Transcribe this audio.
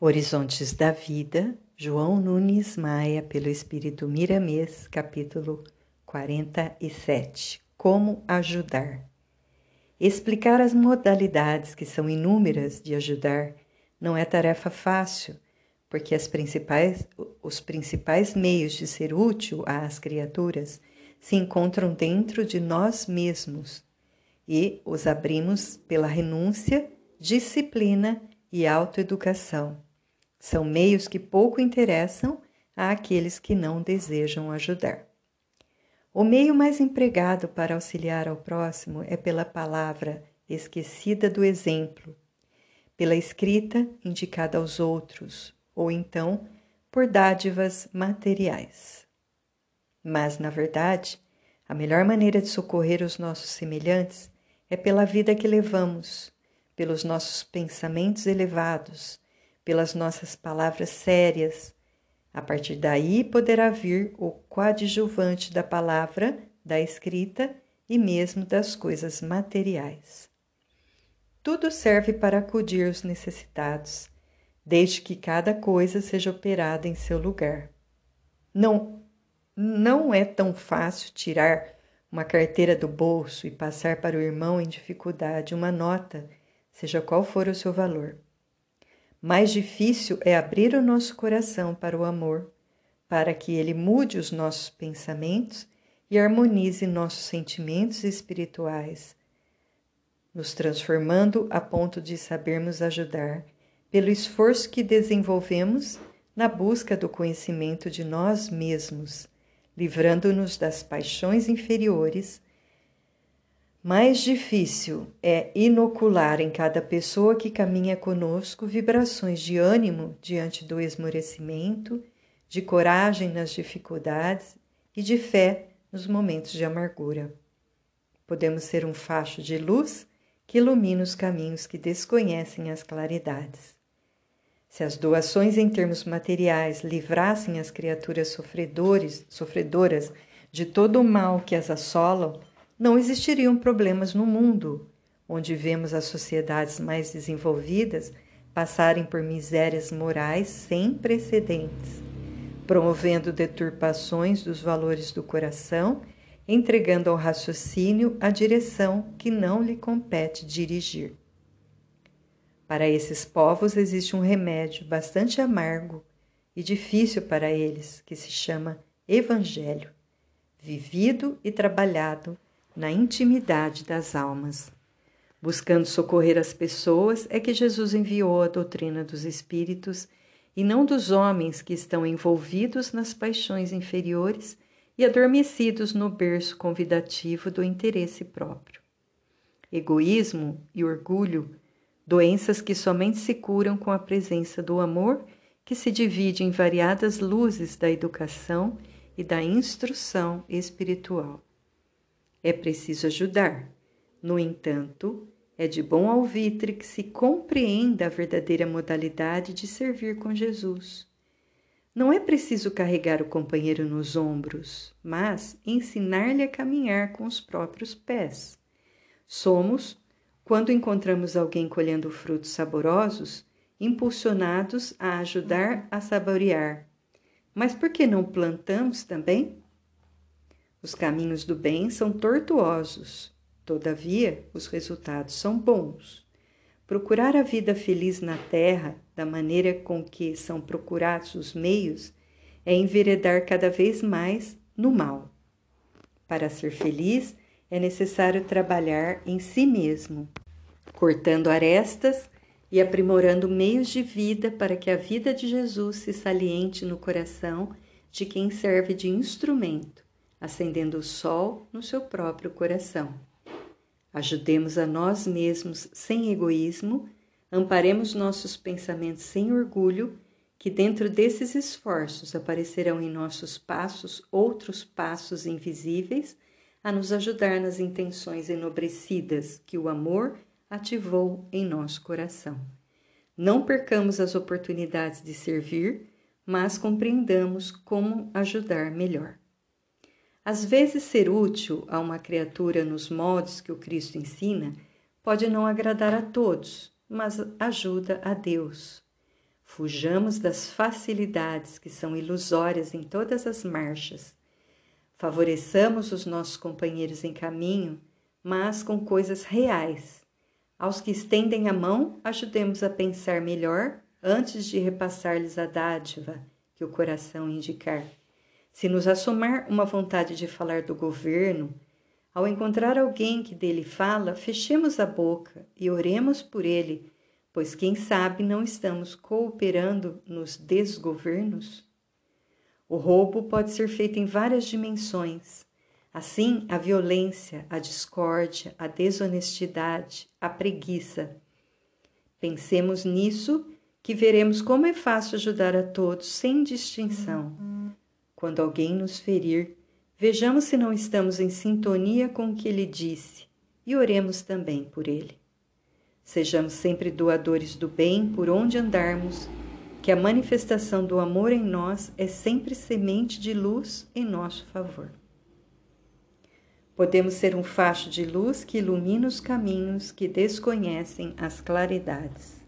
Horizontes da Vida, João Nunes Maia, pelo Espírito Miramês, capítulo 47. Como ajudar? Explicar as modalidades, que são inúmeras, de ajudar não é tarefa fácil, porque principais, os principais meios de ser útil às criaturas se encontram dentro de nós mesmos e os abrimos pela renúncia, disciplina e autoeducação são meios que pouco interessam àqueles que não desejam ajudar. O meio mais empregado para auxiliar ao próximo é pela palavra esquecida do exemplo, pela escrita indicada aos outros, ou então por dádivas materiais. Mas, na verdade, a melhor maneira de socorrer os nossos semelhantes é pela vida que levamos, pelos nossos pensamentos elevados, pelas nossas palavras sérias. A partir daí poderá vir o coadjuvante da palavra, da escrita e mesmo das coisas materiais. Tudo serve para acudir os necessitados, desde que cada coisa seja operada em seu lugar. Não, não é tão fácil tirar uma carteira do bolso e passar para o irmão em dificuldade uma nota, seja qual for o seu valor. Mais difícil é abrir o nosso coração para o amor, para que ele mude os nossos pensamentos e harmonize nossos sentimentos espirituais, nos transformando a ponto de sabermos ajudar, pelo esforço que desenvolvemos na busca do conhecimento de nós mesmos, livrando-nos das paixões inferiores mais difícil é inocular em cada pessoa que caminha conosco vibrações de ânimo diante do esmorecimento, de coragem nas dificuldades e de fé nos momentos de amargura. Podemos ser um facho de luz que ilumina os caminhos que desconhecem as claridades. Se as doações em termos materiais livrassem as criaturas sofredores, sofredoras de todo o mal que as assolam, não existiriam problemas no mundo, onde vemos as sociedades mais desenvolvidas passarem por misérias morais sem precedentes, promovendo deturpações dos valores do coração, entregando ao raciocínio a direção que não lhe compete dirigir. Para esses povos existe um remédio bastante amargo e difícil para eles, que se chama Evangelho, vivido e trabalhado na intimidade das almas. Buscando socorrer as pessoas, é que Jesus enviou a doutrina dos espíritos e não dos homens que estão envolvidos nas paixões inferiores e adormecidos no berço convidativo do interesse próprio. Egoísmo e orgulho, doenças que somente se curam com a presença do amor, que se divide em variadas luzes da educação e da instrução espiritual. É preciso ajudar. No entanto, é de bom alvitre que se compreenda a verdadeira modalidade de servir com Jesus. Não é preciso carregar o companheiro nos ombros, mas ensinar-lhe a caminhar com os próprios pés. Somos, quando encontramos alguém colhendo frutos saborosos, impulsionados a ajudar a saborear. Mas por que não plantamos também? Os caminhos do bem são tortuosos, todavia, os resultados são bons. Procurar a vida feliz na terra, da maneira com que são procurados os meios, é enveredar cada vez mais no mal. Para ser feliz, é necessário trabalhar em si mesmo, cortando arestas e aprimorando meios de vida para que a vida de Jesus se saliente no coração de quem serve de instrumento acendendo o sol no seu próprio coração. Ajudemos a nós mesmos sem egoísmo, amparemos nossos pensamentos sem orgulho, que dentro desses esforços aparecerão em nossos passos outros passos invisíveis a nos ajudar nas intenções enobrecidas que o amor ativou em nosso coração. Não percamos as oportunidades de servir, mas compreendamos como ajudar melhor. Às vezes, ser útil a uma criatura nos modos que o Cristo ensina pode não agradar a todos, mas ajuda a Deus. Fujamos das facilidades que são ilusórias em todas as marchas. Favoreçamos os nossos companheiros em caminho, mas com coisas reais. Aos que estendem a mão, ajudemos a pensar melhor antes de repassar-lhes a dádiva que o coração indicar. Se nos assomar uma vontade de falar do governo, ao encontrar alguém que dele fala, fechemos a boca e oremos por ele pois quem sabe não estamos cooperando nos desgovernos? O roubo pode ser feito em várias dimensões. Assim, a violência, a discórdia, a desonestidade, a preguiça. Pensemos nisso, que veremos como é fácil ajudar a todos sem distinção. Quando alguém nos ferir, vejamos se não estamos em sintonia com o que ele disse e oremos também por ele. Sejamos sempre doadores do bem por onde andarmos, que a manifestação do amor em nós é sempre semente de luz em nosso favor. Podemos ser um facho de luz que ilumina os caminhos que desconhecem as claridades.